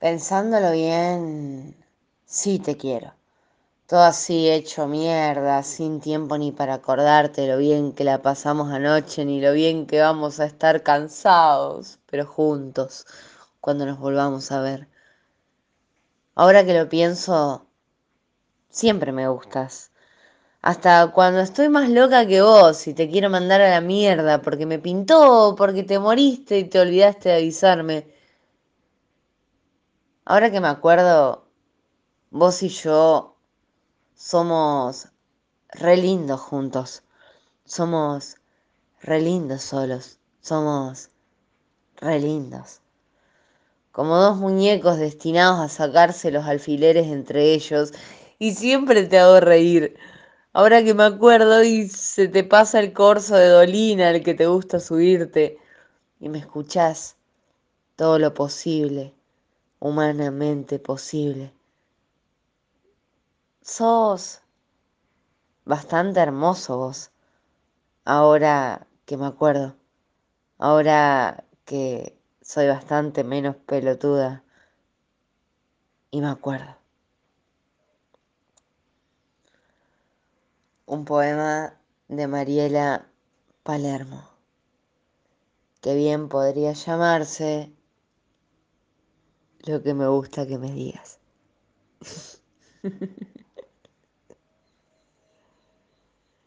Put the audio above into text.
Pensándolo bien, sí te quiero. Todo así hecho mierda, sin tiempo ni para acordarte lo bien que la pasamos anoche, ni lo bien que vamos a estar cansados, pero juntos, cuando nos volvamos a ver. Ahora que lo pienso, siempre me gustas. Hasta cuando estoy más loca que vos y te quiero mandar a la mierda porque me pintó, porque te moriste y te olvidaste de avisarme. Ahora que me acuerdo, vos y yo somos re lindos juntos. Somos re lindos solos. Somos re lindos. Como dos muñecos destinados a sacarse los alfileres entre ellos. Y siempre te hago reír. Ahora que me acuerdo y se te pasa el corso de Dolina, el que te gusta subirte. Y me escuchás todo lo posible humanamente posible. Sos bastante hermoso vos, ahora que me acuerdo, ahora que soy bastante menos pelotuda y me acuerdo. Un poema de Mariela Palermo, que bien podría llamarse lo que me gusta que me digas.